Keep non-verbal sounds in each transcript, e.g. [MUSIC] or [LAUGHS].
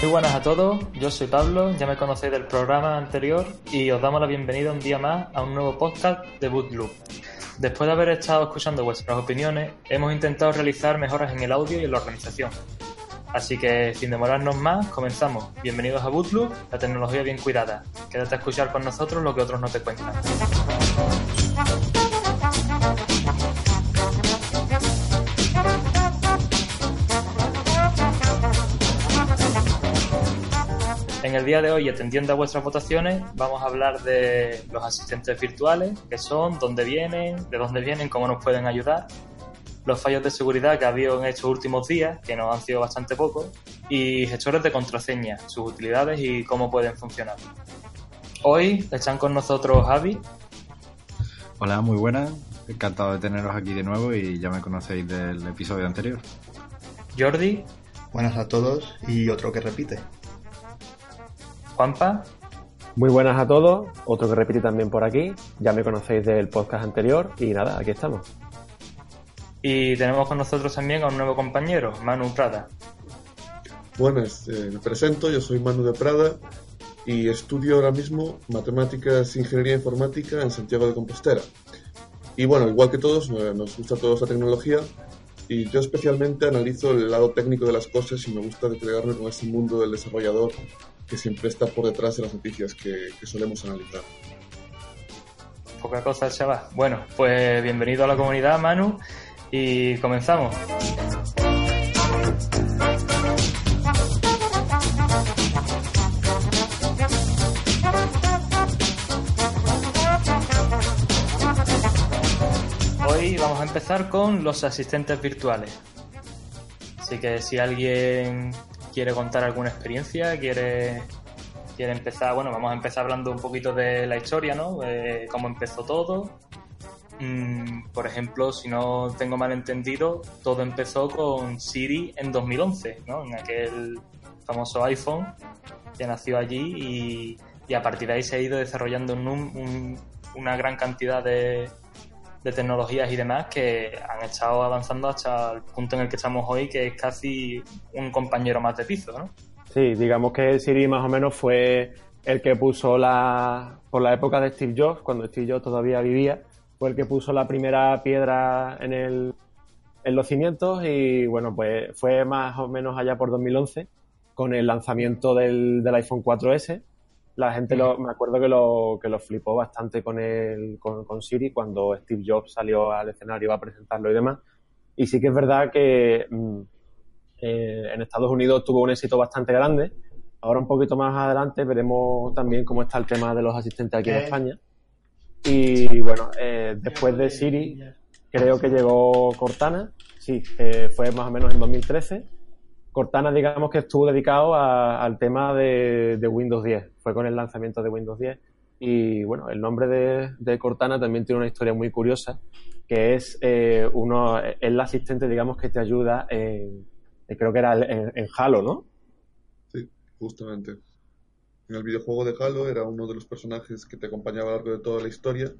Muy buenas a todos, yo soy Pablo, ya me conocéis del programa anterior y os damos la bienvenida un día más a un nuevo podcast de Bootloop. Después de haber estado escuchando vuestras opiniones, hemos intentado realizar mejoras en el audio y en la organización. Así que, sin demorarnos más, comenzamos. Bienvenidos a Bootloop, la tecnología bien cuidada. Quédate a escuchar con nosotros lo que otros no te cuentan. El día de hoy, atendiendo a vuestras votaciones, vamos a hablar de los asistentes virtuales, qué son, dónde vienen, de dónde vienen, cómo nos pueden ayudar, los fallos de seguridad que ha habido en estos últimos días, que nos han sido bastante pocos, y gestores de contraseña, sus utilidades y cómo pueden funcionar. Hoy están con nosotros Javi. Hola, muy buenas. Encantado de teneros aquí de nuevo y ya me conocéis del episodio anterior. Jordi. Buenas a todos y otro que repite. Juanpa. Muy buenas a todos, otro que repite también por aquí, ya me conocéis del podcast anterior y nada, aquí estamos. Y tenemos con nosotros también a un nuevo compañero, Manu Prada. Buenas, eh, me presento, yo soy Manu de Prada y estudio ahora mismo matemáticas e ingeniería informática en Santiago de Compostela. Y bueno, igual que todos, eh, nos gusta toda esta tecnología y yo especialmente analizo el lado técnico de las cosas y me gusta desplegarme con ese mundo del desarrollador que siempre está por detrás de las noticias que, solemos analizar. Poca cosa, chaval. Bueno, pues bienvenido a la comunidad, Manu, y comenzamos. Hoy vamos a empezar con los asistentes virtuales. Así que si alguien quiere contar alguna experiencia, quiere, quiere empezar, bueno, vamos a empezar hablando un poquito de la historia, ¿no? Cómo empezó todo. Mm, por ejemplo, si no tengo mal entendido, todo empezó con Siri en 2011, ¿no? En aquel famoso iPhone que nació allí y, y a partir de ahí se ha ido desarrollando un, un, una gran cantidad de, de tecnologías y demás que han estado avanzando hasta el punto en el que estamos hoy, que es casi un compañero más de piso, ¿no? Sí, digamos que Siri más o menos fue el que puso la, por la época de Steve Jobs, cuando Steve Jobs todavía vivía, fue el que puso la primera piedra en, el, en los cimientos y bueno, pues fue más o menos allá por 2011 con el lanzamiento del, del iPhone 4S. La gente lo, me acuerdo que lo, que lo flipó bastante con, el, con, con Siri cuando Steve Jobs salió al escenario a presentarlo y demás. Y sí que es verdad que mm, eh, en Estados Unidos tuvo un éxito bastante grande. Ahora un poquito más adelante veremos también cómo está el tema de los asistentes aquí en España. Y bueno, eh, después de Siri creo que llegó Cortana, sí, eh, fue más o menos en 2013. Cortana digamos que estuvo dedicado a, al tema de, Windows 10, fue con el lanzamiento de Windows 10. Y bueno, el nombre de, Cortana también tiene una historia muy curiosa, que es eh, uno, el asistente digamos que te ayuda en, creo que era en, en Halo, ¿no? Sí, justamente. En el videojuego de Halo era uno de los personajes que te acompañaba a lo largo de toda la historia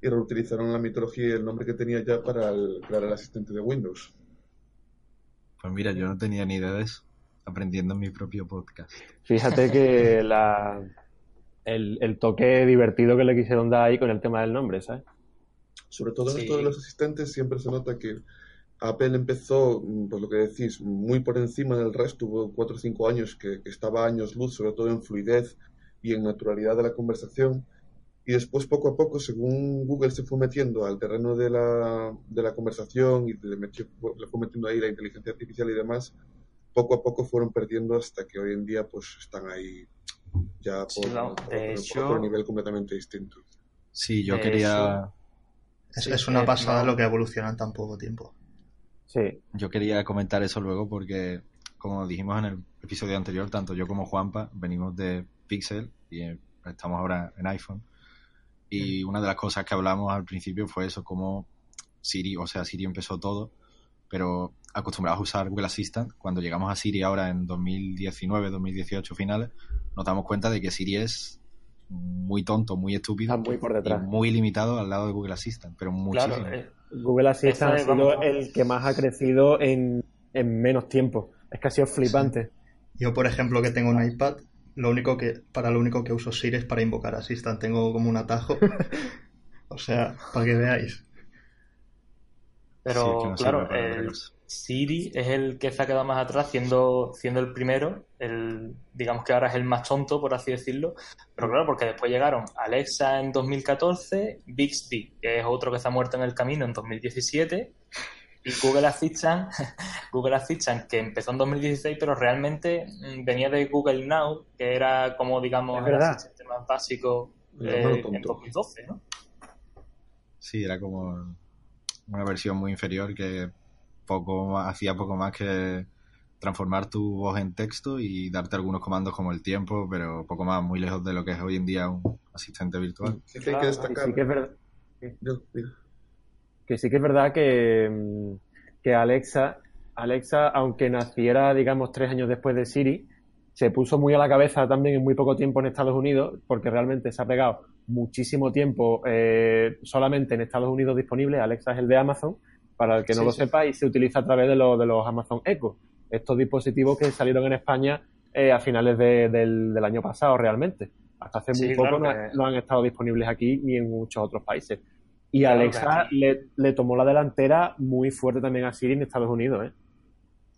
y reutilizaron la mitología y el nombre que tenía ya para crear el asistente de Windows. Pues mira, yo no tenía ni idea de eso, aprendiendo en mi propio podcast. Fíjate que [LAUGHS] la, el, el, toque divertido que le quisieron dar ahí con el tema del nombre, ¿sabes? Sobre todo en esto de los asistentes siempre se nota que Apple empezó, pues lo que decís, muy por encima del resto, hubo cuatro o cinco años que, que, estaba años luz, sobre todo en fluidez y en naturalidad de la conversación. Y después, poco a poco, según Google se fue metiendo al terreno de la, de la conversación y le, metió, le, fue metiendo ahí la inteligencia artificial y demás, poco a poco fueron perdiendo hasta que hoy en día pues están ahí ya por, sí, no, por, hecho, por, otro nivel completamente distinto. Sí, yo quería... Es, es, una pasada no. lo que evoluciona en tan poco tiempo. Sí. Yo quería comentar eso luego porque, como dijimos en el episodio anterior, tanto yo como Juanpa venimos de Pixel y estamos ahora en iPhone. Y una de las cosas que hablamos al principio fue eso, como Siri, o sea, Siri empezó todo, pero acostumbrados a usar Google Assistant, cuando llegamos a Siri ahora en 2019, 2018 finales, nos damos cuenta de que Siri es muy tonto, muy estúpido, Está muy por detrás. muy limitado al lado de Google Assistant, pero muchísimo. Claro, eh, Google Assistant ha sido vamos... el que más ha crecido en, en, menos tiempo. Es que ha sido flipante. Sí. Yo, por ejemplo, que tengo un iPad, lo único que, para lo único que uso Siri es para invocar Assistant. Tengo como un atajo. [LAUGHS] o sea, para que veáis. Pero, claro, Siri es el que se ha quedado más atrás, siendo, siendo el primero, el, digamos que ahora es el más tonto, por así decirlo, pero claro, porque después llegaron Alexa en 2014, Bixby, que es otro que se ha muerto en el camino en 2017, y Google Assistant, [LAUGHS] Google Assistant que empezó en 2016, pero realmente mm, venía de Google Now, que era como, digamos, el asistente más básico eh, en 2012, ¿no? Sí, era como una versión muy inferior que poco hacía poco más que transformar tu voz en texto y darte algunos comandos como el tiempo, pero poco más, muy lejos de lo que es hoy en día un asistente virtual. Sí, que hay que destacar. Sí que es verdad. Que sí que es verdad que, que Alexa, Alexa, aunque naciera, digamos, tres años después de Siri, se puso muy a la cabeza también en muy poco tiempo en Estados Unidos, porque realmente se ha pegado muchísimo tiempo eh, solamente en Estados Unidos disponible. Alexa es el de Amazon para el que no lo sepa, y se utiliza a través de, de los Amazon Echo. Estos dispositivos que salieron en España eh, a finales del, año pasado realmente. Hasta hace muy poco no, han estado disponibles aquí ni en muchos otros países. Y Alexa le, tomó la delantera muy fuerte también a Siri en Estados Unidos. ¿eh?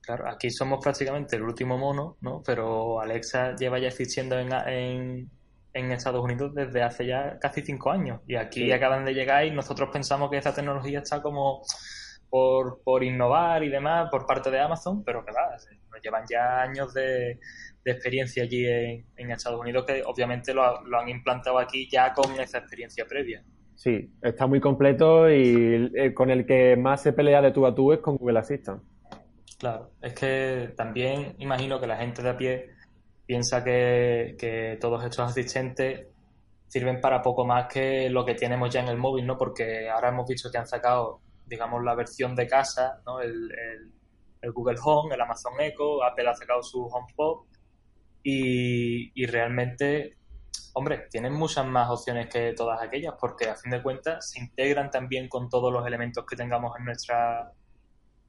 Claro, aquí somos prácticamente el último mono, ¿no? Pero Alexa lleva ya existiendo en, en, Estados Unidos desde hace ya casi cinco años. Y aquí acaban de llegar y nosotros pensamos que esa tecnología está como por, por innovar y demás por parte de Amazon, pero que va, nos llevan ya años de, experiencia allí en, Estados Unidos que obviamente lo, han implantado aquí ya con esa experiencia previa. Sí, está muy completo y con el que más se pelea de tú a tú es con Google Assistant. Claro, es que también imagino que la gente de a pie piensa que, que todos estos asistentes sirven para poco más que lo que tenemos ya en el móvil, ¿no? Porque ahora hemos visto que han sacado digamos, la versión de casa, ¿no? El, Google Home, el Amazon Echo, Apple ha sacado su HomePod y, y realmente, hombre, tienen muchas más opciones que todas aquellas porque a fin de cuentas se integran también con todos los elementos que tengamos en nuestra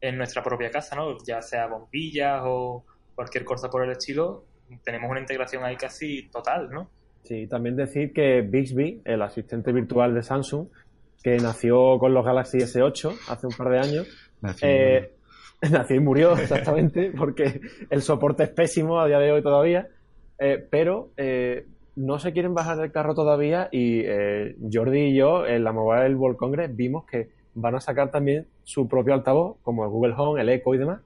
en nuestra propia casa, ¿no? Ya sea bombillas o cualquier cosa por el estilo, tenemos una integración ahí casi total, ¿no? Sí, también decir que Bixby, el asistente virtual de Samsung, que nació con los Galaxy S8 hace un par de años. Nació, eh, [LAUGHS] nació y murió, exactamente, porque el soporte es pésimo a día de hoy todavía. Eh, pero eh, no se quieren bajar del carro todavía y Jordi y yo en la Mobile World Congress vimos que van a sacar también su propio altavoz, como el Google Home, el Echo y demás,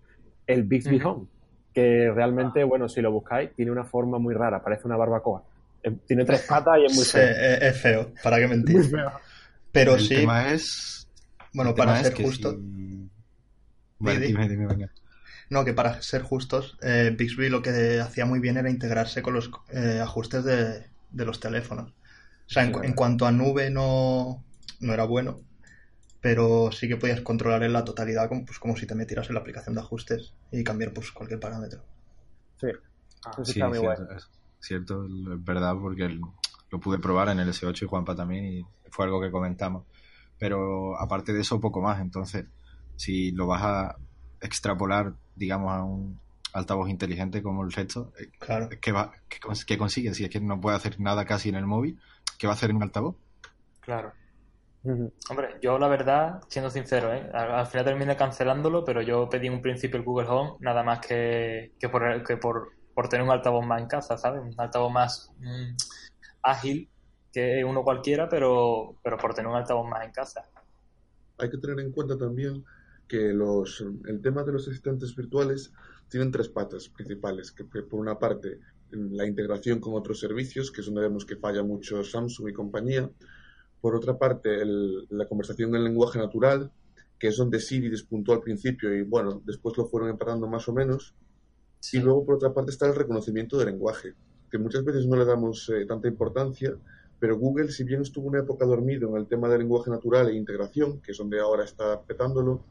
el Bixby Home, que realmente, bueno, si lo buscáis, tiene una forma muy rara, parece una barbacoa. Tiene tres patas y es muy feo. es, feo, ¿para qué mentir? Muy feo. Pero el sí. Tema es. Bueno, para ser justos. dime, dime, venga. No, que para ser justos, eh, Bixby lo que hacía muy bien era integrarse con los eh, ajustes de, los teléfonos. O sea, en, cuanto a nube no, no era bueno, pero sí que podías controlar en la totalidad como, pues, como si te metieras en la aplicación de ajustes y cambiar pues cualquier parámetro. Sí, ah, sí, cierto, es, cierto, es verdad, porque lo pude probar en el S8 y Juanpa también y fue algo que comentamos. Pero aparte de eso, poco más. Entonces, si lo vas a extrapolar, digamos, a un altavoz inteligente como el resto, eh, claro. ¿qué, va, qué, consigue? Si es que no puede hacer nada casi en el móvil, ¿qué va a hacer en un altavoz? Claro. Hombre, yo la verdad, siendo sincero, ¿eh? al, final terminé cancelándolo, pero yo pedí en un principio el Google Home nada más que, que, por, que por, por tener un altavoz más en casa, ¿sabes? Un altavoz más mm, ágil que uno cualquiera, pero, pero por tener un altavoz más en casa. Hay que tener en cuenta también que los, el tema de los asistentes virtuales tienen tres patas principales, que por una parte la integración con otros servicios, que es donde vemos que falla mucho Samsung y compañía. Por otra parte, la conversación en lenguaje natural, que es donde Siri despuntó al principio y bueno, después lo fueron emparando más o menos. Y luego, por otra parte, está el reconocimiento del lenguaje, que muchas veces no le damos eh, tanta importancia pero Google, si bien estuvo una época dormido en el tema del lenguaje natural e integración, que es donde ahora está petándolo,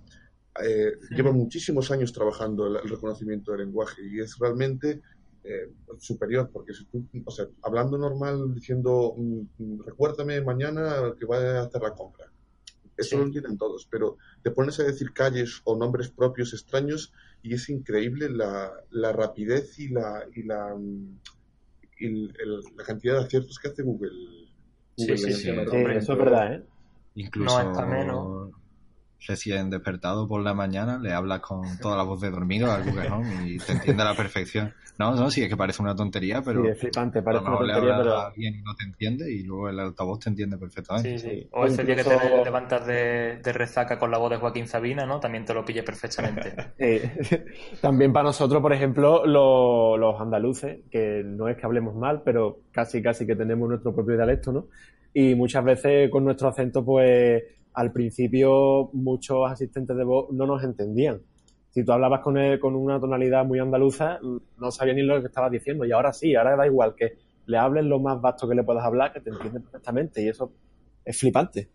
eh, lleva muchísimos años trabajando el, reconocimiento del lenguaje y es realmente eh, superior, porque si tú, o sea, hablando normal, diciendo, mm, recuérdame mañana que vaya a hacer la compra, eso lo entienden todos, pero te pones a decir calles o nombres propios extraños y es increíble la, la rapidez y la y la, y la cantidad de aciertos que hace Google. sí, sí, sí, eso es verdad, ¿eh? Incluso no está menos recién despertado por la mañana, le hablas con toda la voz de dormido al Google Home y [LAUGHS] te entiende a la perfección. No, no, sí, es que parece una tontería, pero. Sí, es flipante, parece una tontería, pero. A alguien y no te entiende y luego el altavoz te entiende perfectamente. Sí, sí. O ese día que te levantas de, de, resaca con la voz de Joaquín Sabina, ¿no? También te lo pille perfectamente. [LAUGHS] [LAUGHS] También para nosotros, por ejemplo, los andaluces, que no es que hablemos mal, pero casi, casi que tenemos nuestro propio dialecto, ¿no? Y muchas veces con nuestro acento, pues al principio muchos asistentes de voz no nos entendían. Si tú hablabas con, él, con una tonalidad muy andaluza, no sabía ni lo que estabas diciendo. Y ahora sí, ahora da igual que le hables lo más vasto que le puedas hablar, que te entiende perfectamente. Y eso es flipante.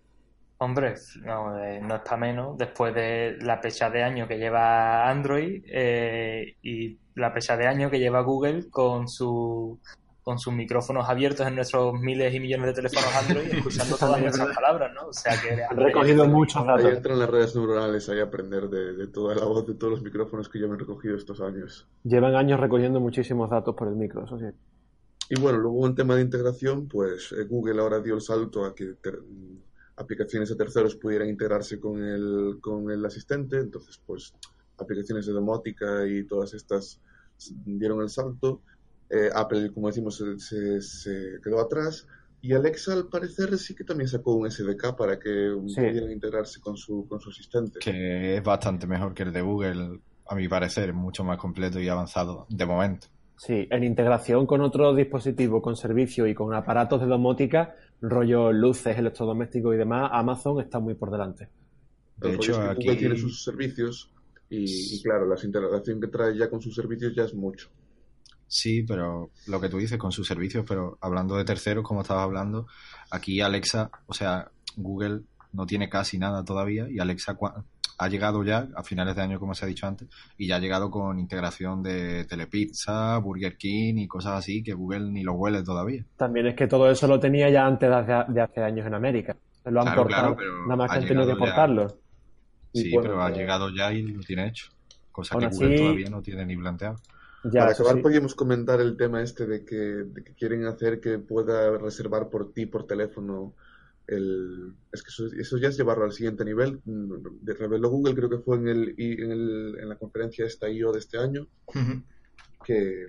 Hombre, no, eh, no está menos después de la pecha de año que lleva Android eh, y la pecha de año que lleva Google con su con sus micrófonos abiertos en nuestros miles y millones de teléfonos Android, [LAUGHS] escuchando todas nuestras palabras, ¿no? O sea que han recogido muchos datos. Ahí entran las redes neuronales ahí a aprender de, toda la voz de todos los micrófonos que llevan recogido estos años. Llevan años recogiendo muchísimos datos por el micro, eso sí. Y bueno, luego en tema de integración, pues eh, Google ahora dio el salto a que aplicaciones de terceros pudieran integrarse con el, con el asistente, entonces pues aplicaciones de domótica y todas estas dieron el salto eh, Apple, como decimos, se, quedó atrás. Y Alexa, al parecer, sí que también sacó un SDK para que pudieran integrarse con su, con su asistente. Que es bastante mejor que el de Google, a mi parecer, mucho más completo y avanzado de momento. Sí, en integración con otros dispositivos, con servicios y con aparatos de domótica, rollo luces, electrodomésticos y demás, Amazon está muy por delante. De hecho, aquí Google tiene sus servicios y, y, claro, la integración que trae ya con sus servicios ya es mucho. Sí, pero lo que tú dices con sus servicios, pero hablando de terceros, como estabas hablando, aquí Alexa, o sea, Google no tiene casi nada todavía y Alexa ha llegado ya a finales de año, como se ha dicho antes, y ya ha llegado con integración de Telepizza, Burger King y cosas así que Google ni lo huele todavía. También es que todo eso lo tenía ya antes de hace, años en América. Lo han portado, nada más que han tenido que portarlo. Sí, pero ha llegado ya y lo tiene hecho, cosa que Google todavía no tiene ni planteado. Para acabar, podríamos comentar el tema este de que, quieren hacer que pueda reservar por ti por teléfono. El, es que eso, ya es llevarlo al siguiente nivel. De, reveló Google, creo que fue en, el, en, el, en la conferencia esta IO de este año, que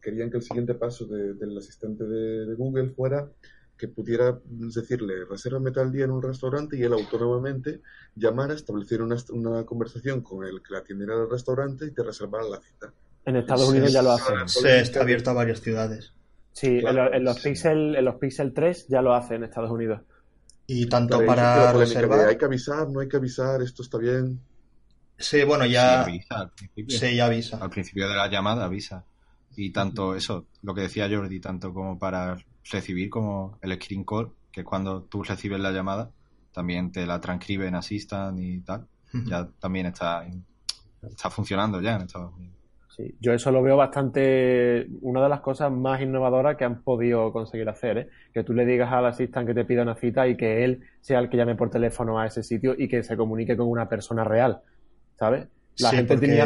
querían que el siguiente paso del asistente de, Google fuera que pudiera decirle, resérvame tal día en un restaurante y él autónomamente llamara, estableciera una, una conversación con el que la atendiera al restaurante y te reservara la cita. En Estados Unidos ya lo hacen. Se está abierto a varias ciudades. Sí, en, los Pixel, en los Pixel 3 ya lo hacen en Estados Unidos. Y tanto para reservar... Hay que avisar, no hay que avisar, esto está bien. Sí, bueno, ya... Sí, avisa, al principio. Sí, ya avisa. Al principio de la llamada avisa. Y tanto eso, lo que decía Jordi, tanto como para recibir como el screen call, que es cuando tú recibes la llamada, también te la transcriben, asistan y tal. Ya también está, está funcionando ya en Estados Unidos. Sí, yo eso lo veo bastante una de las cosas más innovadoras que han podido conseguir hacer, ¿eh? que tú le digas al asistente que te pida una cita y que él sea el que llame por teléfono a ese sitio y que se comunique con una persona real, ¿sabes? La gente tenía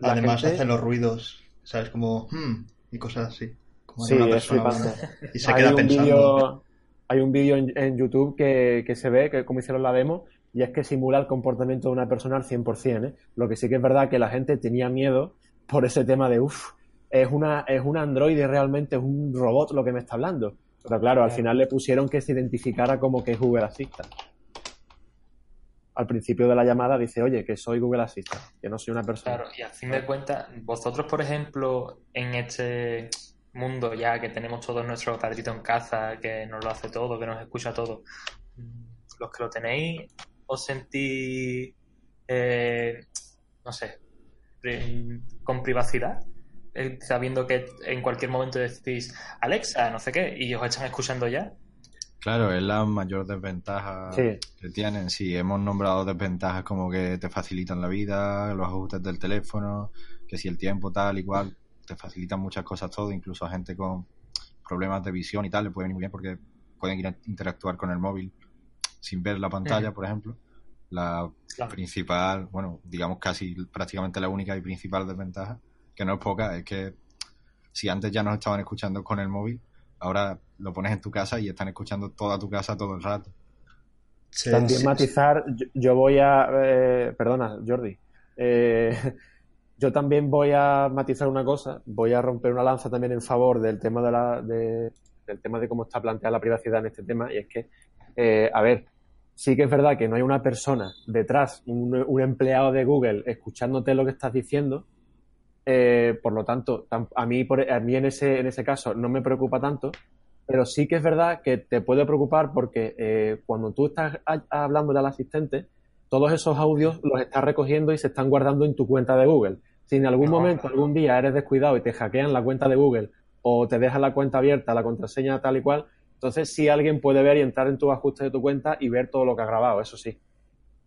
además hace los ruidos, ¿sabes? Como hmm", y cosas así. sí, es flipante. Y se hay queda un pensando. hay un vídeo en, YouTube que, que se ve, que como hicieron la demo, y es que simula el comportamiento de una persona al 100%. ¿eh? Lo que sí que es verdad que la gente tenía miedo por ese tema de, uff, es una, es un androide realmente, es un robot lo que me está hablando. Pero claro, al final le pusieron que se identificara como que es Google Assistant. Al principio de la llamada dice, oye, que soy Google Assistant, que no soy una persona. Claro, y a fin de cuentas, vosotros, por ejemplo, en este mundo ya que tenemos todos nuestro padrito en casa, que nos lo hace todo, que nos escucha todo, los que lo tenéis, os sentís, eh, no sé, con privacidad, eh, sabiendo que en cualquier momento decís Alexa, no sé qué, y os están escuchando ya. Claro, es la mayor desventaja que tienen. Si hemos nombrado desventajas como que te facilitan la vida, los ajustes del teléfono, que si el tiempo tal igual, te facilitan muchas cosas todo, incluso a gente con problemas de visión y tal, le puede venir muy bien porque pueden ir a interactuar con el móvil sin ver la pantalla, por ejemplo. La principal, bueno, digamos casi prácticamente la única y principal desventaja, que no es poca, es que si antes ya nos estaban escuchando con el móvil, ahora lo pones en tu casa y están escuchando toda tu casa todo el rato. También matizar, yo, voy a... Eh, perdona, Jordi. Eh, [LAUGHS] yo también voy a matizar una cosa, voy a romper una lanza también en favor del tema de la, del tema de cómo está planteada la privacidad en este tema, y es que, eh, a ver, sí que es verdad que no hay una persona detrás, un, empleado de Google escuchándote lo que estás diciendo, por lo tanto, a mí, por, a mí en, ese, en ese caso no me preocupa tanto, pero sí que es verdad que te puede preocupar porque eh, cuando tú estás hablando al asistente, todos esos audios los estás recogiendo y se están guardando en tu cuenta de Google. Si en algún momento, algún día eres descuidado y te hackean la cuenta de Google o te dejan la cuenta abierta, la contraseña tal y cual, entonces sí alguien puede ver y entrar en tus ajustes de tu cuenta y ver todo lo que ha grabado, eso sí.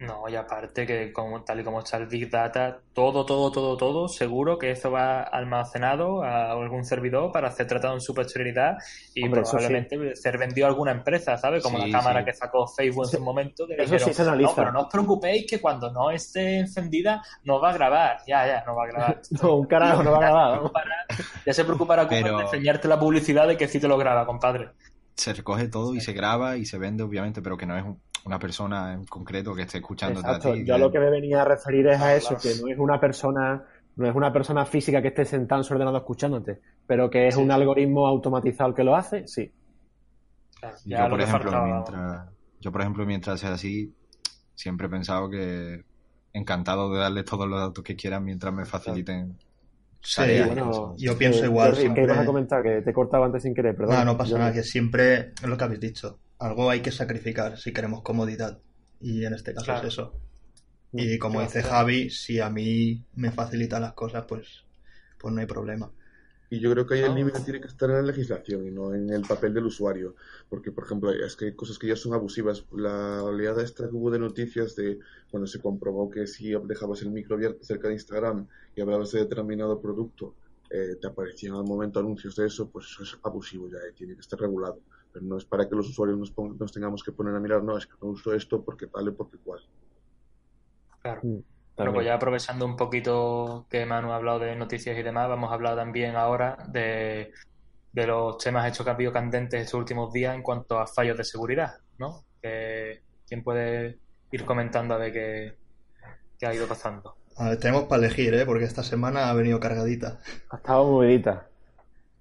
No, y aparte que como, tal y como está el Big Data, todo, todo, todo, todo, seguro que eso va almacenado a algún servidor para hacer tratado en su posterioridad y probablemente ser vendido a alguna empresa, ¿sabes? Como la cámara que sacó Facebook en su momento. eso sí se analiza. No, pero no os preocupéis que cuando no esté encendida no va a grabar. Ya, ya, no va a grabar. [LAUGHS] no, un carajo no va a grabar. [LAUGHS] Ya se preocupará pero... de enseñarte la publicidad de que sí te lo graba, compadre. Se recoge todo y se graba y se vende, obviamente, pero que no es un una persona en concreto que esté escuchando Exacto. Yo lo que me venía a referir es a eso, que no es una persona no es una persona física que esté sentada en su ordenador escuchándote, pero que es un algoritmo automatizado que lo hace, sí. yo, por ejemplo, mientras, yo, por ejemplo, mientras sea así, siempre he pensado que encantado de darles todos los datos que quieran mientras me faciliten. Sí, bueno, yo pienso igual. ¿Qué ibas a comentar? Que te cortaba antes sin querer, perdón. No, no pasa nada, que siempre es lo que habéis dicho algo hay que sacrificar si queremos comodidad. Y en este caso es eso. Y como dice Javi, si a mí me facilita las cosas, pues, pues no hay problema. Y yo creo que ahí el límite tiene que estar en la legislación y no en el papel del usuario. Porque, por ejemplo, es que hay cosas que ya son abusivas. La oleada esta que hubo de noticias de cuando se comprobó que si dejabas el micro abierto cerca de Instagram y hablabas de determinado producto, eh, te aparecían al momento anuncios de eso, pues eso es abusivo ya, y tiene que estar regulado pero no es para que los usuarios nos, tengamos que poner a mirar, no, es que no uso esto porque vale, porque cual. Claro. Bueno, pues ya aprovechando un poquito que Manu ha hablado de noticias y demás, vamos a hablar también ahora de, los temas hechos que han habido candentes estos últimos días en cuanto a fallos de seguridad, ¿no? ¿Quién puede ir comentando a ver qué, qué ha ido pasando? A ver, tenemos para elegir, ¿eh? Porque esta semana ha venido cargadita. Ha estado movidita.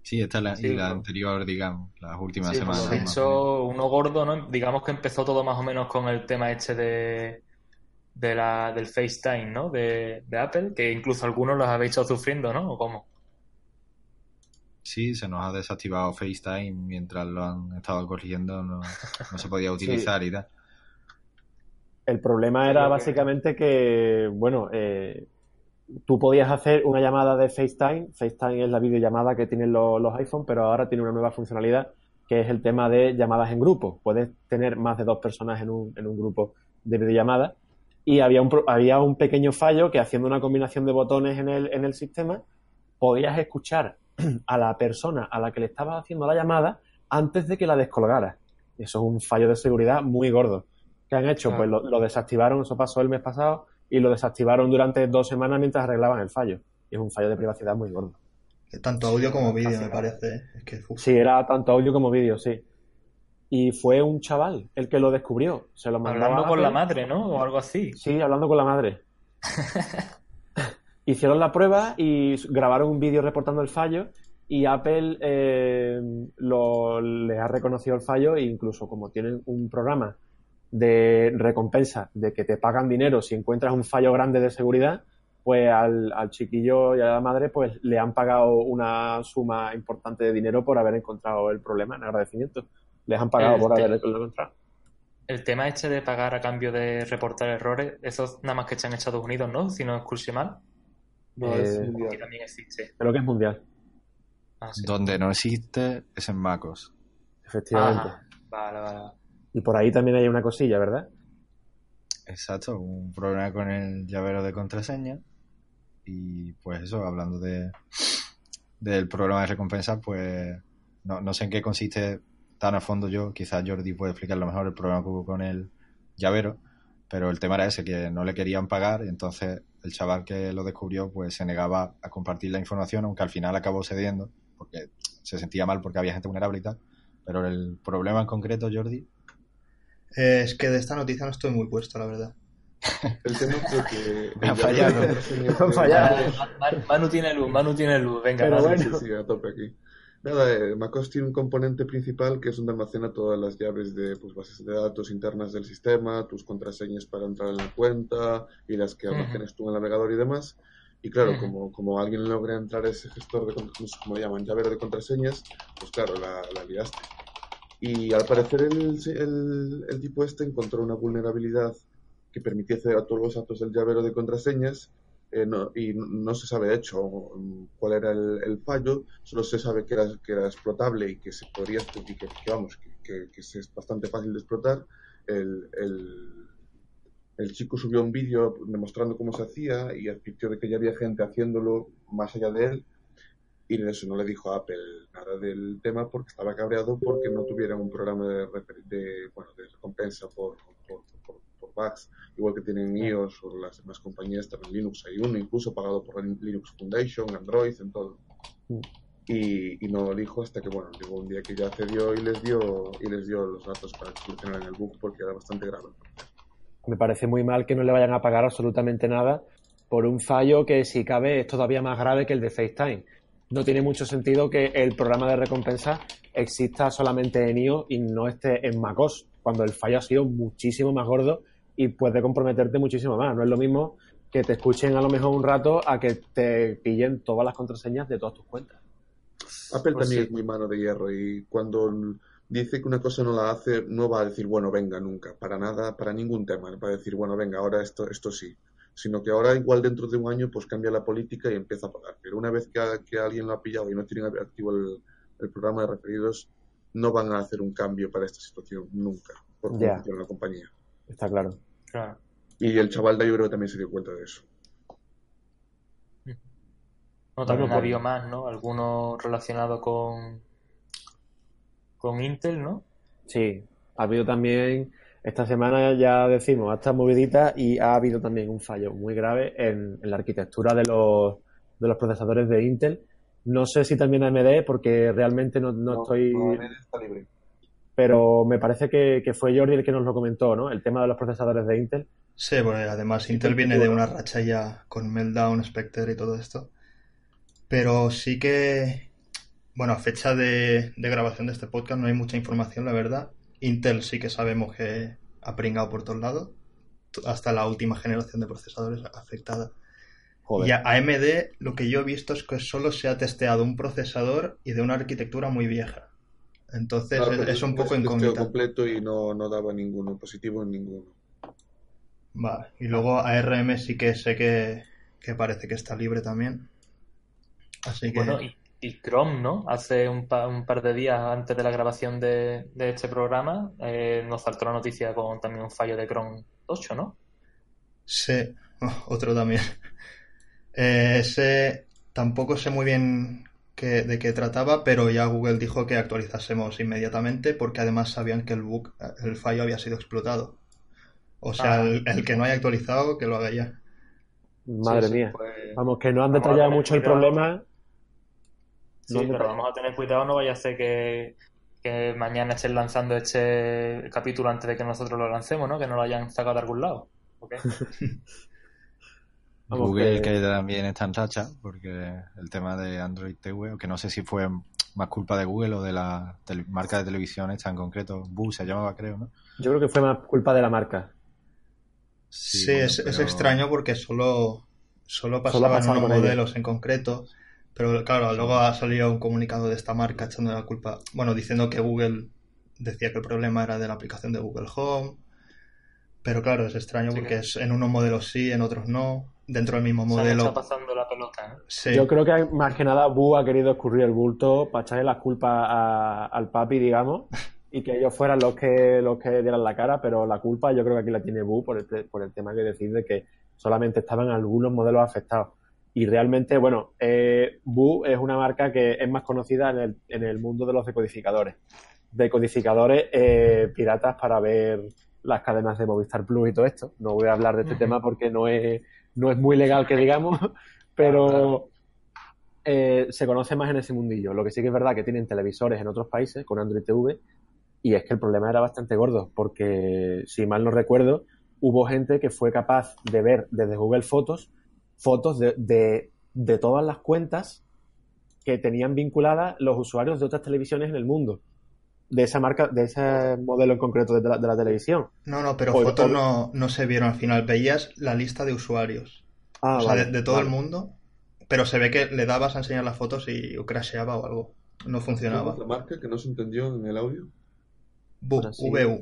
Sí, esta es la, y la anterior, digamos, las últimas semanas. De hecho, uno gordo, ¿no? Digamos que empezó todo más o menos con el tema este de, de la, del FaceTime, ¿no? De, Apple, que incluso algunos los habéis estado sufriendo, ¿no? ¿O cómo? Sí, se nos ha desactivado FaceTime mientras lo han estado corrigiendo, no, no se podía [LAUGHS] utilizar y tal. El problema era básicamente que, bueno, eh, tú podías hacer una llamada de FaceTime. FaceTime es la videollamada que tienen los, los iPhone, pero ahora tiene una nueva funcionalidad que es el tema de llamadas en grupo. Puedes tener más de dos personas en un, en un grupo de videollamada. Y había un, había un pequeño fallo que haciendo una combinación de botones en el, en el sistema, podías escuchar a la persona a la que le estabas haciendo la llamada antes de que la descolgara. Eso es un fallo de seguridad muy gordo. ¿Qué han hecho? Pues lo, lo desactivaron, eso pasó el mes pasado, y lo desactivaron durante dos semanas mientras arreglaban el fallo. Y es un fallo de privacidad muy gordo. Tanto audio como vídeo, me parece. ¿eh? Es que, sí, era tanto audio como vídeo, sí. Y fue un chaval el que lo descubrió. Se lo hablando con la madre, ¿no? O algo así. Sí, hablando con la madre. [LAUGHS] Hicieron la prueba y grabaron un vídeo reportando el fallo y Apple eh, lo, le ha reconocido el fallo e incluso como tienen un programa de recompensa, de que te pagan dinero si encuentras un fallo grande de seguridad, pues al, chiquillo y a la madre pues le han pagado una suma importante de dinero por haber encontrado el problema en agradecimiento. Les han pagado por haberlo encontrado. El tema este de pagar a cambio de reportar errores, eso nada más que está en Estados Unidos, ¿no? Si no escuché mal. No, es eh, mundial. también existe. Creo que es mundial. Ah, Donde no existe es en MacOS. Efectivamente. vale, vale. Y por ahí también hay una cosilla, ¿verdad? Exacto, un problema con el llavero de contraseña. Y pues eso, hablando de del programa de recompensa, pues no, no sé en qué consiste tan a fondo yo. Quizás Jordi puede explicarlo mejor el problema que hubo con el llavero, pero el tema era ese, que no le querían pagar y entonces el chaval que lo descubrió pues se negaba a compartir la información, aunque al final acabó cediendo, porque se sentía mal porque había gente vulnerable y tal. Pero el problema en concreto, Jordi. Eh, es que de esta noticia no estoy muy puesto, la verdad. [LAUGHS] El tema fue que. Me ha fallado. Me ha fallado. [LAUGHS] Manu tiene luz, Manu tiene luz. Venga, Pero Manu. bueno. Sí, sí, a tope aquí. Nada, eh, MacOS tiene un componente principal que es donde almacena todas las llaves de pues, bases de datos internas del sistema, tus contraseñas para entrar en la cuenta y las que almacenes tú en el navegador y demás. Y claro, como, como alguien logra entrar a ese gestor de contraseñas, como le llaman, llavero de contraseñas, pues claro, la, la liaste. Y al parecer el, el, el tipo este encontró una vulnerabilidad que permitía acceder a todos los datos del llavero de contraseñas eh, no- y no, se sabe de hecho cuál era el, el fallo, solo se sabe que era, que era explotable y que se podría, y que, que vamos, que, que- es bastante fácil de explotar. El, el, el chico subió un vídeo demostrando cómo se hacía y advirtió de que ya había gente haciéndolo más allá de él y eso no le dijo a Apple nada del tema porque estaba cabreado porque no tuvieran un programa de, de, bueno, de recompensa por, por, por, por igual que tienen iOS o las demás compañías, también Linux hay uno, incluso pagado por la Linux Foundation, Android, en todo. Y, y no lo dijo hasta que, bueno, llegó un día que ya cedió y les dio, y les dio los datos para que solucionaran el bug porque era bastante grave. Me parece muy mal que no le vayan a pagar absolutamente nada por un fallo que, si cabe, es todavía más grave que el de FaceTime. No tiene mucho sentido que el programa de recompensa exista solamente en iOS y no esté en macOS, cuando el fallo ha sido muchísimo más gordo y puede comprometerte muchísimo más. No es lo mismo que te escuchen a lo mejor un rato a que te pillen todas las contraseñas de todas tus cuentas. Apple Pues también sí. es muy mano de hierro y cuando dice que una cosa no la hace, no va a decir, bueno, venga, nunca, para nada, para ningún tema, va a decir, bueno, venga, ahora esto, esto sí. Sino que ahora, igual dentro de un año, pues cambia la política y empieza a pagar. Pero una vez que, que alguien lo ha pillado y no tiene activo el, el programa de referidos, no van a hacer un cambio para esta situación nunca, por funciona la compañía. Está claro. Claro. Y el chaval de ahí yo creo que también se dio cuenta de eso. No, también ha habido más, ¿no? Algunos relacionados con, con Intel, ¿no? Sí, ha habido también, esta semana ya decimos, hasta movidita y ha habido también un fallo muy grave en, en la arquitectura de los, de los procesadores de Intel. No sé si también AMD, porque realmente no, no estoy, está libre. Pero me parece que, que fue Jordi el que nos lo comentó, ¿no? El tema de los procesadores de Intel. Sí, porque además Intel viene de una racha ya con Meltdown, Spectre y todo esto. Pero sí que, bueno, a fecha de, de grabación de este podcast no hay mucha información, la verdad. Intel sí que sabemos que ha pringado por todos lados, hasta la última generación de procesadores afectada. Joder. Y a AMD lo que yo he visto es que solo se ha testeado un procesador y de una arquitectura muy vieja. Entonces Claro, es, un poco incógnita. completo y no, no daba ninguno positivo en ninguno. Vale. Y luego ARM sí que sé que, que parece que está libre también. Así que Bueno, y, y Chrome, ¿no? Hace un, pa- un par de días antes de la grabación de, de este programa, eh, nos saltó la noticia con también un fallo de Chrome 8, ¿no? sí, [LAUGHS] otro también. Eh, ese tampoco sé muy bien qué- de qué trataba, pero ya Google dijo que actualizásemos inmediatamente porque además sabían que el bug, el fallo había sido explotado. O sea, Ah. el, el que no haya actualizado, que lo haga ya. Madre Sí, sí, mía. pues- Vamos, que no han Vamos detallado mucho el problema. Sí, No, pero vamos a tener cuidado, no vaya a ser que, que mañana estén lanzando este capítulo antes de que nosotros lo lancemos, ¿no? Que no lo hayan sacado de algún lado. ¿ok? [LAUGHS] Vamos, Google que- que también está en racha, porque el tema de Android TV, que no sé si fue más culpa de Google o de la tele- marca de televisión esta en concreto, Bu se llamaba creo, ¿no? Yo creo que fue más culpa de la marca. Sí, bueno, es, extraño porque solo, solo pasaban unos con ella. modelos en concreto. Pero claro, luego ha salido un comunicado de esta marca echando la culpa, bueno, diciendo que Google decía que el problema era de la aplicación de Google Home. Pero claro, es extraño Sí. porque es, en unos modelos sí, en otros no. Dentro del mismo Se modelo. estado pasando la pelota, ¿eh? Sí, Yo creo que más que nada Bu ha querido escurrir el bulto para echarle las culpas a- al papi, digamos, y que ellos fueran los que los que dieran la cara, pero la culpa yo creo que aquí la tiene Bu por el, por el tema que decís de que solamente estaban algunos modelos afectados. Y realmente, bueno, eh, Bu es una marca que es más conocida en el, en el mundo de los decodificadores. Decodificadores eh, piratas para ver las cadenas de Movistar Plus y todo esto. No voy a hablar de este tema porque no es, no es muy legal que digamos, [LAUGHS] pero eh, se conoce más en ese mundillo. Lo que sí que es verdad que tienen televisores en otros países con Android TV y es que el problema era bastante gordo porque, si mal no recuerdo, hubo gente que fue capaz de ver desde Google Fotos fotos de, de, de todas las cuentas que tenían vinculadas los usuarios de otras televisiones en el mundo de esa marca, de ese modelo en concreto de la, de la televisión. No, no, pero fotos no, no, se vieron al final. Veías la lista de usuarios. Ah, o sea, de, todo el mundo. Pero se ve que le dabas a enseñar las fotos y crasheaba o algo. No funcionaba. ¿La marca que no se entendió en el audio? VU.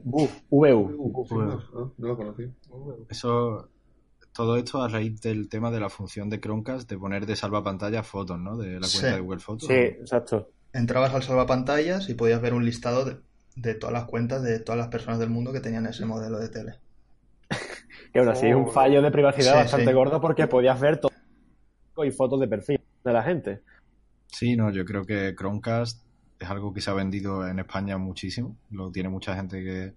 VU. VU. Ah, no lo conocí. Eso, todo esto a raíz del tema de la función de Chromecast de poner de salvapantalla fotos, ¿no? De la cuenta de Google Fotos. Sí, exacto entrabas al salvapantallas y podías ver un listado de, todas las cuentas de todas las personas del mundo que tenían ese modelo de tele. [LAUGHS] y ahora sí es un fallo de privacidad bastante gordo porque podías ver todo y fotos de perfil de la gente. Sí, no, yo creo que Chromecast es algo que se ha vendido en España muchísimo. Lo tiene mucha gente que,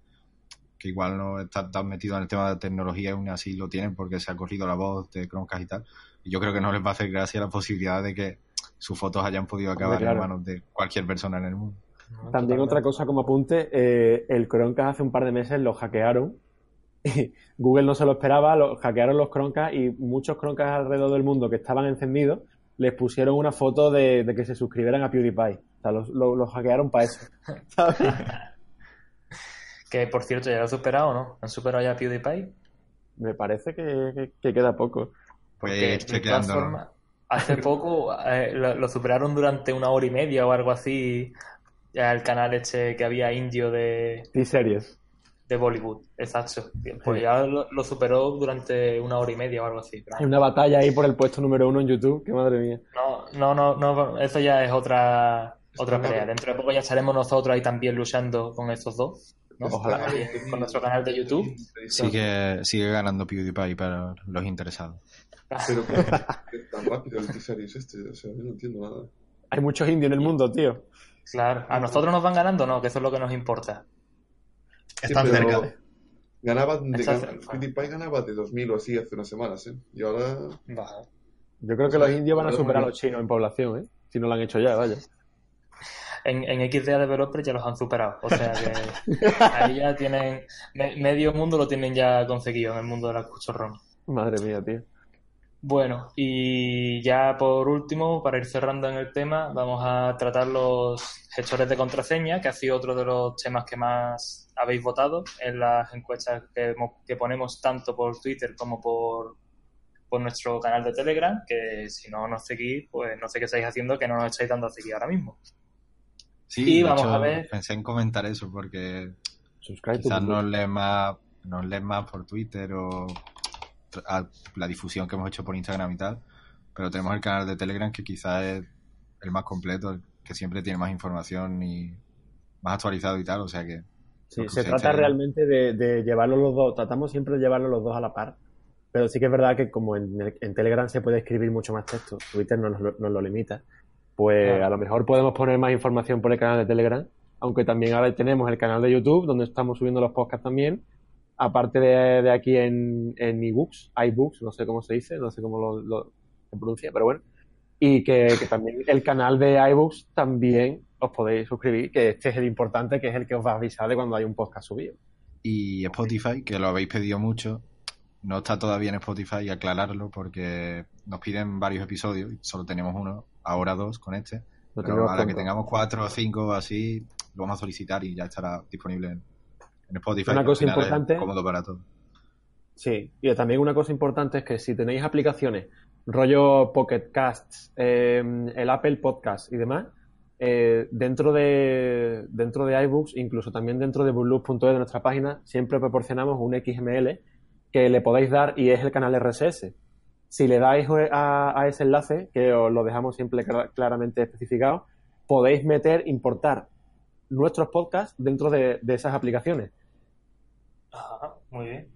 que igual no está tan metido en el tema de tecnología y aún así lo tienen porque se ha corrido la voz de Chromecast y tal. Y yo creo que no les va a hacer gracia la posibilidad de que sus fotos hayan podido acabar en manos de cualquier persona en el mundo. También otra cosa como apunte, eh, el Chromecast hace un par de meses lo hackearon. [LAUGHS] Google no se lo esperaba, lo hackearon los Chromecast y muchos Chromecast alrededor del mundo que estaban encendidos les pusieron una foto de, que se suscribieran a PewDiePie. O sea, los, hackearon para eso. [LAUGHS] que por cierto, ¿ya lo han superado no? ¿Han superado ya a PewDiePie? Me parece que, queda poco. Pues chequeando. Hace [LAUGHS] poco eh, lo, superaron durante una hora y media o algo así. Ya el canal este que había indio de. Y series. De Bollywood, exacto. Pues ya lo, superó durante una hora y media o algo así. Hay una batalla ahí por el puesto número uno en YouTube, que madre mía. No, no, no, no eso ya es otra otra pelea. Dentro de poco ya estaremos nosotros ahí también luchando con estos dos. Ojalá. Con nuestro canal de YouTube. Sigue, sigue ganando PewDiePie para los interesados. Pero [LAUGHS] es tan rápido el T-Series este, o sea, yo no entiendo nada. Hay muchos indios en el mundo, tío. Claro, ¿a nosotros nos van ganando no? Que eso es lo que nos importa. Están cerca. Ganaba de, PewDiePie ganaba de 2000 o así hace unas semanas, ¿eh? Y ahora... Yo creo que los indios van a superar a los chinos en población, ¿eh? Si no lo han hecho ya, vaya. En, en XDA Developers ya los han superado. O sea que [LAUGHS] ahí ya tienen... medio mundo lo tienen ya conseguido en el mundo de la cuchorrón. Madre mía, tío. Bueno, y ya por último, para ir cerrando en el tema, vamos a tratar los gestores de contraseña, que ha sido otro de los temas que más habéis votado en las encuestas que, ponemos tanto por Twitter como por, por nuestro canal de Telegram, que si no nos seguís, pues no sé qué estáis haciendo, que no nos estáis dando a seguir ahora mismo. Sí, vamos a ver. Pensé en comentar eso porque quizás nos lees más, nos lees más por Twitter o a la difusión que hemos hecho por Instagram y tal, pero tenemos el canal de Telegram que quizás es el más completo, el que siempre tiene más información y más actualizado y tal, o sea que... Sí, se trata realmente de, de llevarlo los dos, tratamos siempre de llevarlo los dos a la par, pero sí que es verdad que como en, Telegram se puede escribir mucho más texto, Twitter nos, nos lo limita, pues a lo mejor podemos poner más información por el canal de Telegram, aunque también ahora tenemos el canal de YouTube donde estamos subiendo los podcasts también aparte de, aquí en, en ebooks, iBooks, no sé cómo se dice, no sé cómo lo, se pronuncia, pero bueno. Y que, también el canal de iBooks también os podéis suscribir, que este es el importante, que es el que os va a avisar de cuando hay un podcast subido. Y Spotify, que lo habéis pedido mucho, no está todavía en Spotify, aclararlo, porque nos piden varios episodios, y solo tenemos uno, ahora dos con este. pero a la que tengamos cuatro o cinco así, lo vamos a solicitar y ya estará disponible en, una cosa importante. cómodo para todo. Sí, y también una cosa importante es que si tenéis aplicaciones, rollo Pocket Casts, em, el Apple Podcast y demás, eh, dentro de dentro de iBooks, incluso también dentro de bootloop.es de nuestra página, siempre proporcionamos un XML que le podéis dar y es el canal RSS. Si le dais a, ese enlace, que os lo dejamos siempre claramente especificado, podéis meter, importar nuestros podcasts dentro de esas aplicaciones muy bien.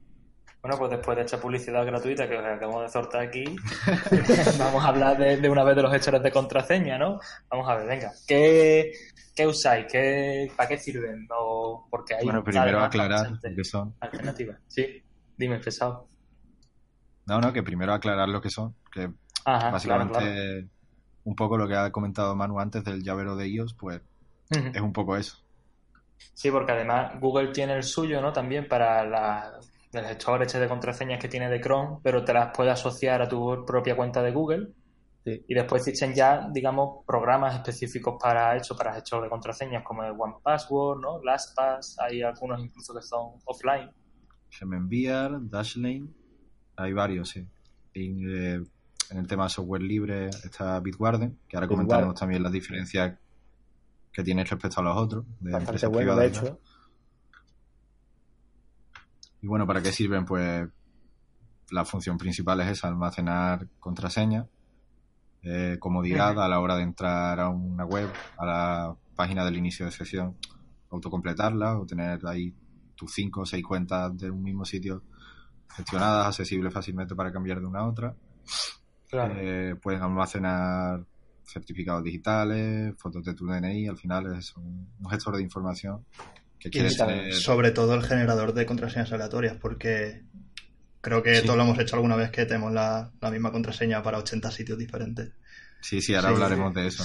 Bueno, pues después de esta publicidad gratuita que os acabamos de soltar aquí, [LAUGHS] vamos a hablar de, una vez de los gestores de contraseña, ¿no? Vamos a ver, venga, ¿qué, usáis? ¿Qué, ¿Para qué sirven? porque hay bueno, primero aclarar qué son. Alternativas. Sí, dime, pesado. No, no, que primero aclarar lo que son, que básicamente un poco lo que ha comentado Manu antes del llavero de iOS, pues es un poco eso. Sí, porque además Google tiene el suyo, ¿no? También para la, el gestor este de contraseñas que tiene de Chrome, pero te las puede asociar a tu propia cuenta de Google. Y después existen ya, digamos, programas específicos para eso, para gestor de contraseñas, como el One Password, ¿no? LastPass, hay algunos incluso que son offline. enviar Dashlane, hay varios, sí. Eh, en el tema de software libre está Bitwarden, que ahora comentaremos también las diferencias que tiene respecto a los otros. De Bastante bueno, de hecho. Y bueno, ¿para qué sirven? Pues la función principal es esa, almacenar contraseñas, eh, comodidad a la hora de entrar a una web, a la página del inicio de sesión, autocompletarla o tener ahí tus cinco o seis cuentas de un mismo sitio gestionadas, accesibles fácilmente para cambiar de una a otra. Eh, pueden almacenar certificados digitales, fotos de tu DNI, al final es un gestor de información sobre todo el generador de contraseñas aleatorias, porque creo que todos lo hemos hecho alguna vez que tenemos la, misma contraseña para 80 sitios diferentes. Sí, sí, ahora hablaremos de eso,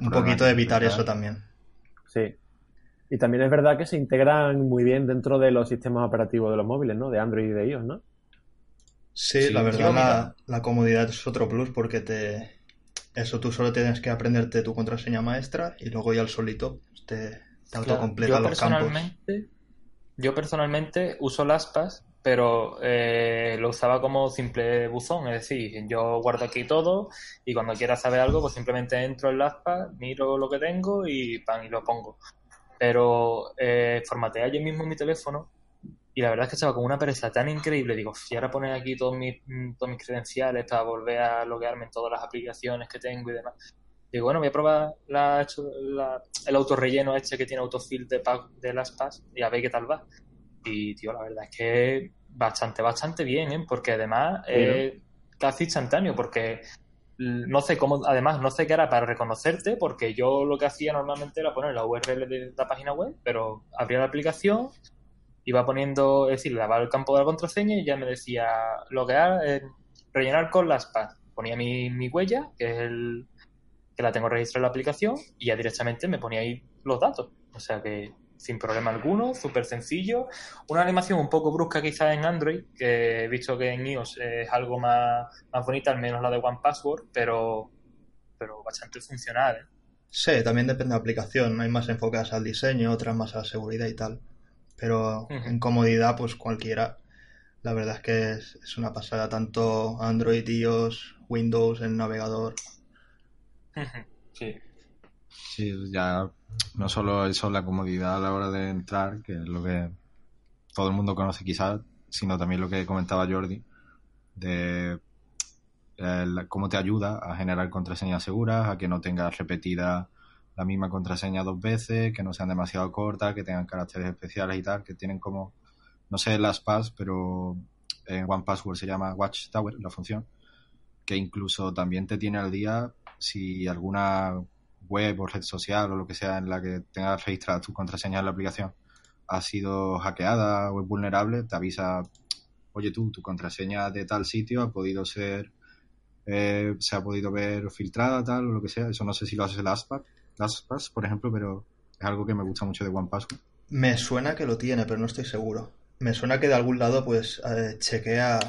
un poquito de evitar eso también. Sí. Y también es verdad que se integran muy bien dentro de los sistemas operativos de los móviles, ¿no? De Android y de iOS, ¿no? Sí, la verdad la, la, comodidad es otro plus porque te eso tú solo tienes que aprenderte tu contraseña maestra y luego ya al solito te, yo personalmente, Yo personalmente uso LastPass, pero eh, lo usaba como simple buzón, es decir, yo guardo aquí todo y cuando quiera saber algo, pues simplemente entro en LastPass, miro lo que tengo y pan, y lo pongo. Pero eh, formateé ayer mismo mi teléfono y la verdad es que estaba con una pereza tan increíble. Digo, si ahora poner aquí todos mis, todos mis credenciales para volver a loguearme en todas las aplicaciones que tengo y demás. Digo, bueno, voy a probar la, el autorrelleno este que tiene autofill de, de las PAS y a ver qué tal va. Y, tío, la verdad es que bastante, bastante bien, ¿eh? Porque además es casi instantáneo, porque no sé cómo, además no sé qué era para reconocerte, porque yo lo que hacía normalmente era poner la URL de la página web, pero abría la aplicación, iba poniendo, es decir, le daba el campo de la contraseña y ya me decía loguear, eh, rellenar con las PAS. Ponía mi, mi huella, que es el, que la tengo registrada en la aplicación y ya directamente me ponía ahí los datos. O sea que sin problema alguno, súper sencillo. Una animación un poco brusca quizás en Android, que he visto que en iOS es algo más, más bonita, al menos la de One Password, pero, pero bastante funcional. ¿eh? Sí, también depende de la aplicación. Hay más enfocadas al diseño, otras más a seguridad y tal. Pero en comodidad, pues cualquiera. La verdad es que es, es una pasada, tanto Android, iOS, Windows, el navegador. Sí. Sí, ya no solo eso, la comodidad a la hora de entrar, que es lo que todo el mundo conoce quizás, sino también lo que comentaba Jordi, de eh, cómo te ayuda a generar contraseñas seguras, a que no tengas repetida la misma contraseña dos veces, que no sean demasiado cortas, que tengan caracteres especiales y tal, que tienen como, no sé las PAS, pero en One Password se llama Watchtower, la función, que incluso también te tiene al día si alguna web o red social o lo que sea en la que tengas registrada tu contraseña en la aplicación ha sido hackeada o es vulnerable, te avisa, oye tú, tu contraseña de tal sitio ha podido ser, eh, se ha podido ver filtrada, tal, o lo que sea. Eso no sé si lo haces LastPass, por ejemplo, pero es algo que me gusta mucho de OnePassword. Me suena que lo tiene, pero no estoy seguro. Me suena que de algún lado pues eh, chequea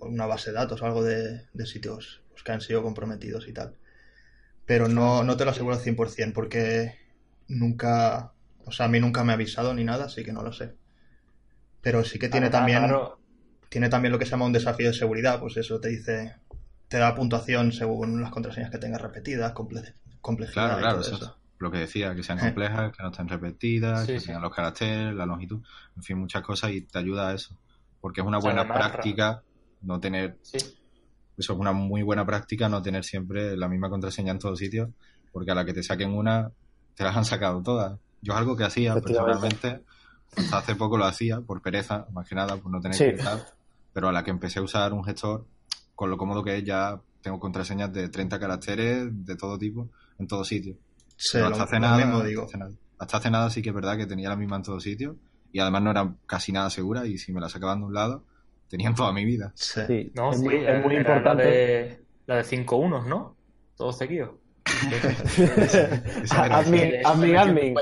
una base de datos o algo de, sitios pues, que han sido comprometidos y tal. Pero no, no te lo aseguro al 100% porque nunca, o sea, a mí nunca me ha avisado ni nada, así que no lo sé. Pero sí que tiene también tiene también lo que se llama un desafío de seguridad, pues eso te dice te da puntuación según las contraseñas que tengas repetidas, complejidad claro, claro, eso. Lo que decía, que sean [LAUGHS] complejas, que no estén repetidas, que tengan los caracteres, la longitud, en fin, muchas cosas y te ayuda a eso. Porque es una buena práctica no tener eso es una muy buena práctica, no tener siempre la misma contraseña en todos sitios, porque a la que te saquen una, te las han sacado todas. Yo es algo que hacía personalmente, hasta hace poco lo hacía, por pereza, más que nada, por no tener que estar. pero a la que empecé a usar un gestor, con lo cómodo que es, ya tengo contraseñas de 30 caracteres de todo tipo, en todo sitio. Sí, hasta hace nada, digo. Hasta hace nada sí que es verdad que tenía la misma en todo sitio y además no era casi nada segura y si me la sacaban de un lado, tenían toda mi vida. Sí, no, es, muy, importante. La de, 5 unos, ¿no? Todos seguidos. admin, admin, admin.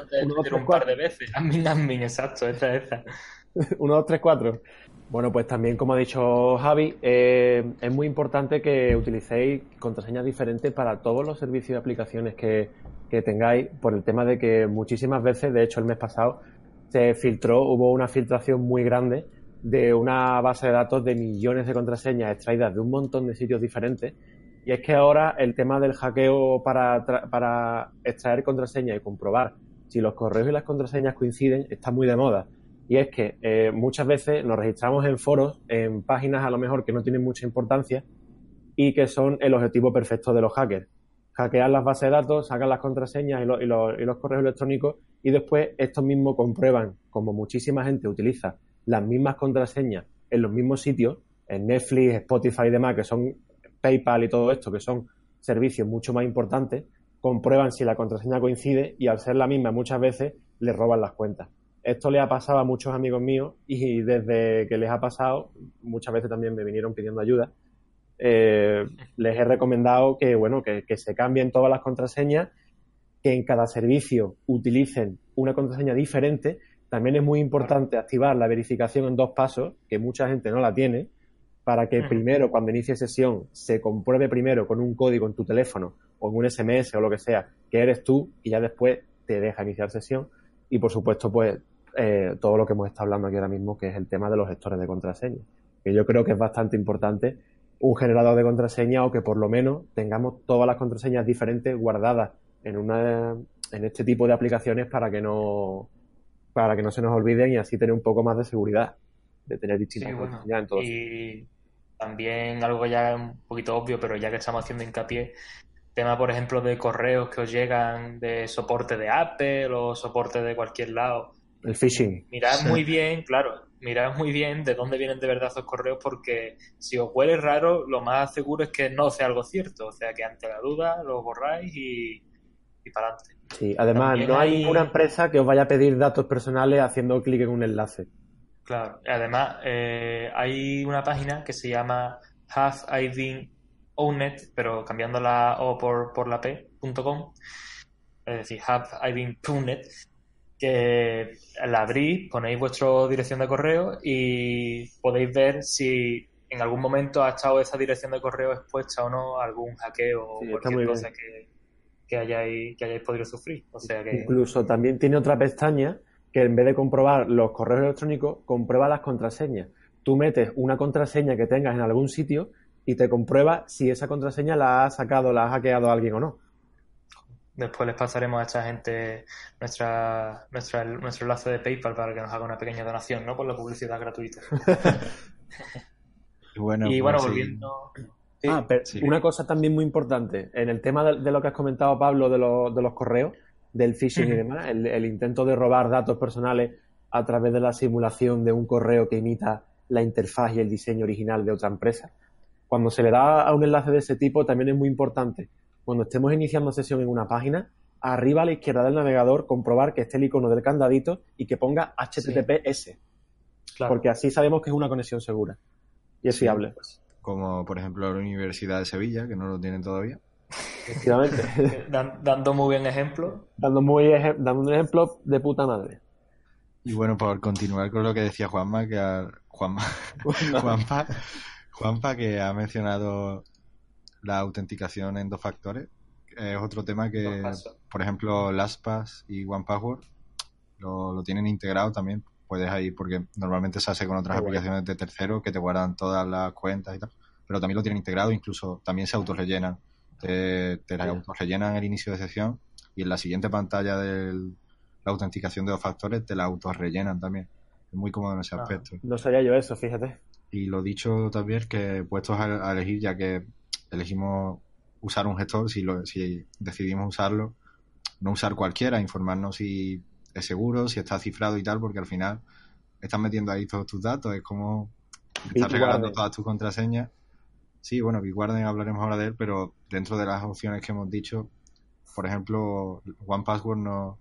un par de veces. Admin, admin, exacto, esa, esa. 1, 2, 3, 4. Bueno, pues también, como ha dicho Javi, eh, es muy importante que utilicéis contraseñas diferentes para todos los servicios y aplicaciones que, que tengáis, por el tema de que muchísimas veces, de hecho el mes pasado, se filtró, hubo una filtración muy grande de una base de datos de millones de contraseñas extraídas de un montón de sitios diferentes. Y es que ahora el tema del hackeo para, para extraer contraseñas y comprobar si los correos y las contraseñas coinciden está muy de moda. Y es que eh, muchas veces nos registramos en foros, en páginas a lo mejor que no tienen mucha importancia y que son el objetivo perfecto de los hackers. Hackear las bases de datos, sacan las contraseñas y, los correos electrónicos y después estos mismos comprueban, como muchísima gente utiliza las mismas contraseñas en los mismos sitios, en Netflix, Spotify y demás, que son PayPal y todo esto, que son servicios mucho más importantes, comprueban si la contraseña coincide y al ser la misma muchas veces les roban las cuentas. Esto le ha pasado a muchos amigos míos y desde que les ha pasado, muchas veces también me vinieron pidiendo ayuda. Eh, les he recomendado que, bueno, que, que se cambien todas las contraseñas, que en cada servicio utilicen una contraseña diferente también es muy importante activar la verificación en dos pasos, que mucha gente no la tiene, para que primero, cuando inicie sesión, se compruebe primero con un código en tu teléfono o en un SMS o lo que sea, que eres tú y ya después te deja iniciar sesión. Y por supuesto, pues eh, todo lo que hemos estado hablando aquí ahora mismo, que es el tema de los gestores de contraseña, que yo creo que es bastante importante un generador de contraseña o que por lo menos tengamos todas las contraseñas diferentes guardadas en una en este tipo de aplicaciones para que no para que no se nos olviden y así tener un poco más de seguridad de tener distintas Y también algo ya un poquito obvio, pero ya que estamos haciendo hincapié, tema, por ejemplo, de correos que os llegan de soporte de Apple o soporte de cualquier lado. El phishing. Mirad muy bien, claro, mirad muy bien de dónde vienen de verdad esos correos porque si os huele raro, lo más seguro es que no sea algo cierto. O sea que ante la duda lo borráis y, y para adelante. Sí, además no hay, una empresa que os vaya a pedir datos personales haciendo clic en un enlace. Claro, además eh, hay una página que se llama Have I Been Owned, pero cambiando la O por, por la P.com, es decir, Have I Been Owned, que la abrís, ponéis vuestra dirección de correo y podéis ver si en algún momento ha estado esa dirección de correo expuesta o no a algún hackeo o cualquier cosa que, que hayáis, que hayáis podido sufrir. O sea que... Incluso también tiene otra pestaña que en vez de comprobar los correos electrónicos, comprueba las contraseñas. Tú metes una contraseña que tengas en algún sitio y te comprueba si esa contraseña la ha sacado, la ha hackeado alguien o no. Después les pasaremos a esta gente nuestra, nuestra, nuestro enlace de PayPal para que nos haga una pequeña donación, ¿no? Por la publicidad gratuita. [LAUGHS] bueno, y bueno, pues volviendo ah, pero una cosa también muy importante, en el tema de, lo que has comentado, Pablo, de, de los correos, del phishing y [LAUGHS] demás, el, intento de robar datos personales a través de la simulación de un correo que imita la interfaz y el diseño original de otra empresa. Cuando se le da a un enlace de ese tipo, también es muy importante, cuando estemos iniciando sesión en una página, arriba a la izquierda del navegador, comprobar que esté el icono del candadito y que ponga HTTPS. Porque así sabemos que es una conexión segura y es fiable. Pues como por ejemplo la Universidad de Sevilla, que no lo tienen todavía. Efectivamente. [LAUGHS] dando muy buen ejemplo. Dando, muy dando un ejemplo de puta madre. Y bueno, por continuar con lo que decía Juanma, que Juanma, [LAUGHS] Juanpa, Juanpa, que ha mencionado la autenticación en dos factores, es otro tema que, por ejemplo, LastPass y OnePassword lo, lo tienen integrado también puedes ahí, porque normalmente se hace con otras aplicaciones de tercero que te guardan todas las cuentas y tal, pero también lo tienen integrado, incluso también se autorrellenan. Te, te autorrellenan el inicio de sesión y en la siguiente pantalla de la autenticación de dos factores te la autorrellenan también. Es muy cómodo en ese ah, aspecto. no sabía yo eso, fíjate. Y lo dicho también que puestos a, elegir, ya que elegimos usar un gestor, si, lo, si decidimos usarlo, no usar cualquiera, informarnos si es seguro, si está cifrado y tal, porque al final estás metiendo ahí todos tus datos. Es como estás regalando todas tus contraseñas. Sí, bueno, Bitwarden hablaremos ahora de él, pero dentro de las opciones que hemos dicho, por ejemplo, One Password no,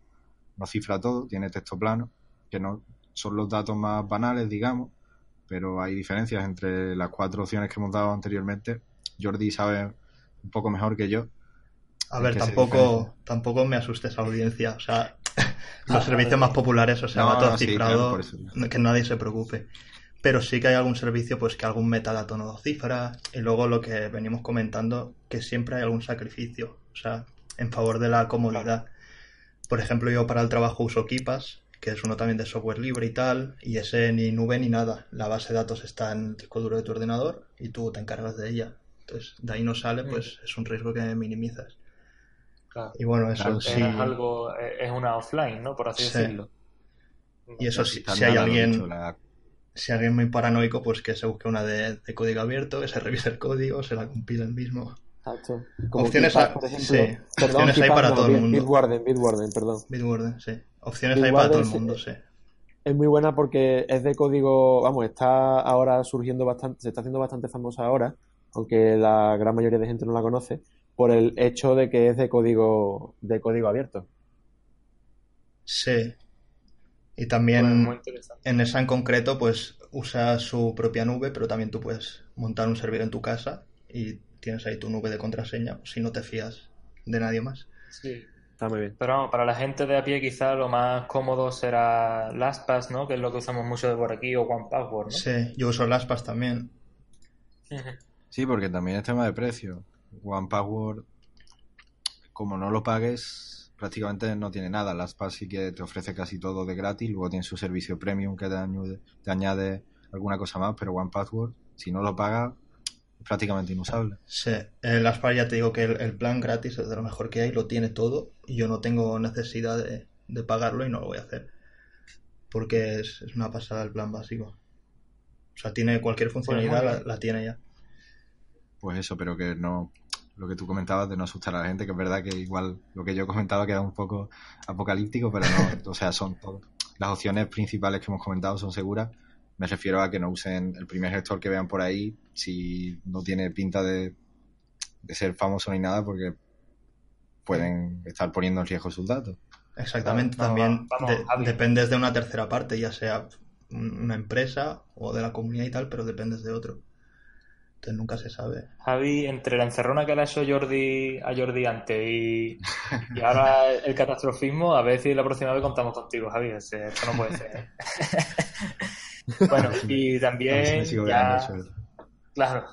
no cifra todo, tiene texto plano, que no son los datos más banales, digamos, pero hay diferencias entre las cuatro opciones que hemos dado anteriormente. Jordi sabe un poco mejor que yo. A ver, tampoco, tampoco me asustes audiencia. O sea, [LAUGHS] los servicios más populares, o sea, va todo cifrado, que nadie se preocupe. Pero sí que hay algún servicio pues que algún metadato no lo cifra y luego lo que venimos comentando que siempre hay algún sacrificio, o sea, en favor de la comodidad. Por ejemplo, yo para el trabajo uso Kipas, que es uno también de software libre y tal, y ese ni nube ni nada. La base de datos está en el disco duro de tu ordenador y tú te encargas de ella. Entonces, de ahí no sale, pues es un riesgo que minimizas. Y bueno, eso sí. Es algo, es una offline, ¿no? Por así decirlo. Y eso sí, si hay alguien, si alguien muy paranoico, pues que se busque una de, código abierto, que se revise el código, se la compila el mismo. opciones, por ejemplo, opciones hay para todo el mundo. Bitwarden, Bitwarden, perdón. Bitwarden, sí. Opciones hay para todo el mundo, sí. Es muy buena porque es de código, vamos, está ahora surgiendo bastante, se está haciendo bastante famosa ahora, aunque la gran mayoría de gente no la conoce por el hecho de que es de código, de código abierto. Sí. Y también en esa en concreto, pues usa su propia nube, pero también tú puedes montar un servidor en tu casa y tienes ahí tu nube de contraseña si no te fías de nadie más. Sí. Está muy bien. Pero vamos, para la gente de a pie quizá lo más cómodo será LastPass, ¿no? Que es lo que usamos mucho de por aquí, o OnePassword, ¿no? Sí, yo uso LastPass también. Sí, porque también es tema de precio. One Password, como no lo pagues, prácticamente no tiene nada. LastPass sí que te ofrece casi todo de gratis, luego tiene su servicio premium que te añade, te añade alguna cosa más, pero One Password, si no lo pagas, es prácticamente inusable. Sí, el LastPass ya te digo que el, plan gratis es de lo mejor que hay, lo tiene todo y yo no tengo necesidad de, pagarlo y no lo voy a hacer. Porque es, una pasada el plan básico. O sea, tiene cualquier funcionalidad, la tiene ya pues eso, pero que no, lo que tú comentabas de no asustar a la gente, que es verdad que igual lo que yo comentaba queda un poco apocalíptico, pero no, [LAUGHS] o sea, son las opciones principales que hemos comentado son seguras. Me refiero a que no usen el primer gestor que vean por ahí si no tiene pinta de, ser famoso ni nada, porque pueden estar poniendo en riesgo sus datos. Exactamente, también dependes de una tercera parte, ya sea una empresa o de la comunidad y tal, pero dependes de otro. Entonces nunca se sabe. Javi, entre la encerrona que le ha hecho Jordi a Jordi antes y, ahora el catastrofismo, a ver si la próxima vez contamos contigo, Javi. Esto no puede ser. ¿eh? [LAUGHS] bueno, y también. Ya, claro,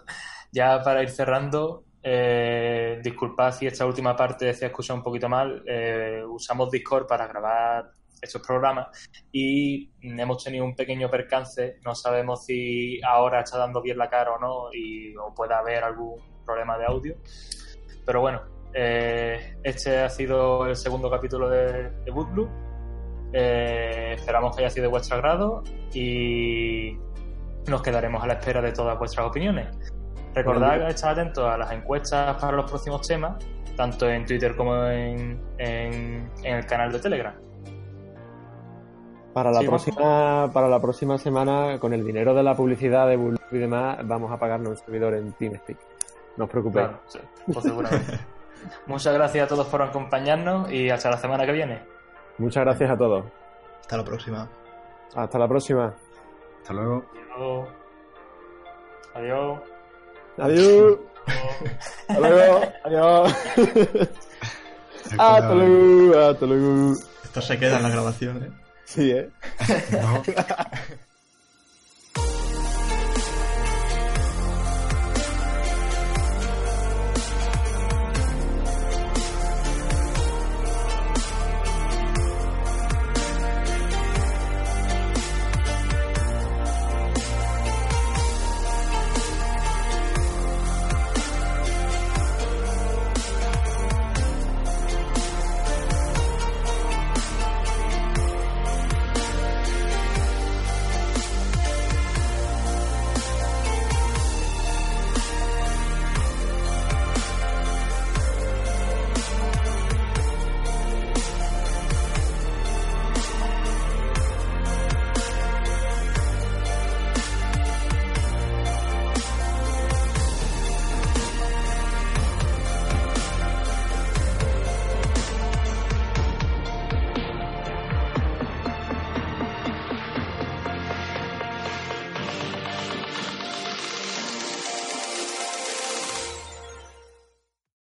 ya para ir cerrando, eh, disculpad si esta última parte se ha escuchado un poquito mal. Eh, usamos Discord para grabar estos programas y hemos tenido un pequeño percance, no sabemos si ahora está dando bien la cara o no y o puede haber algún problema de audio, pero bueno, eh, este ha sido el segundo capítulo de, de. Eh, esperamos que haya sido de vuestro agrado y nos quedaremos a la espera de todas vuestras opiniones. Recordad que estar atentos a las encuestas para los próximos temas, tanto en Twitter como en, en el canal de Telegram. Para la, próxima, para la próxima semana, con el dinero de la publicidad de Bull y demás, vamos a pagarnos un servidor en TeamSpeak. No os preocupéis. Pues [LAUGHS] Muchas gracias a todos por acompañarnos y hasta la semana que viene. Muchas gracias a todos. Hasta la próxima. Hasta la próxima. Hasta luego. Adiós. Adiós. Hasta luego. Adiós. [LAUGHS] Hasta luego. Hasta luego. Esto se queda en la grabación, ¿eh? Sí, ¿eh? No. [LAUGHS]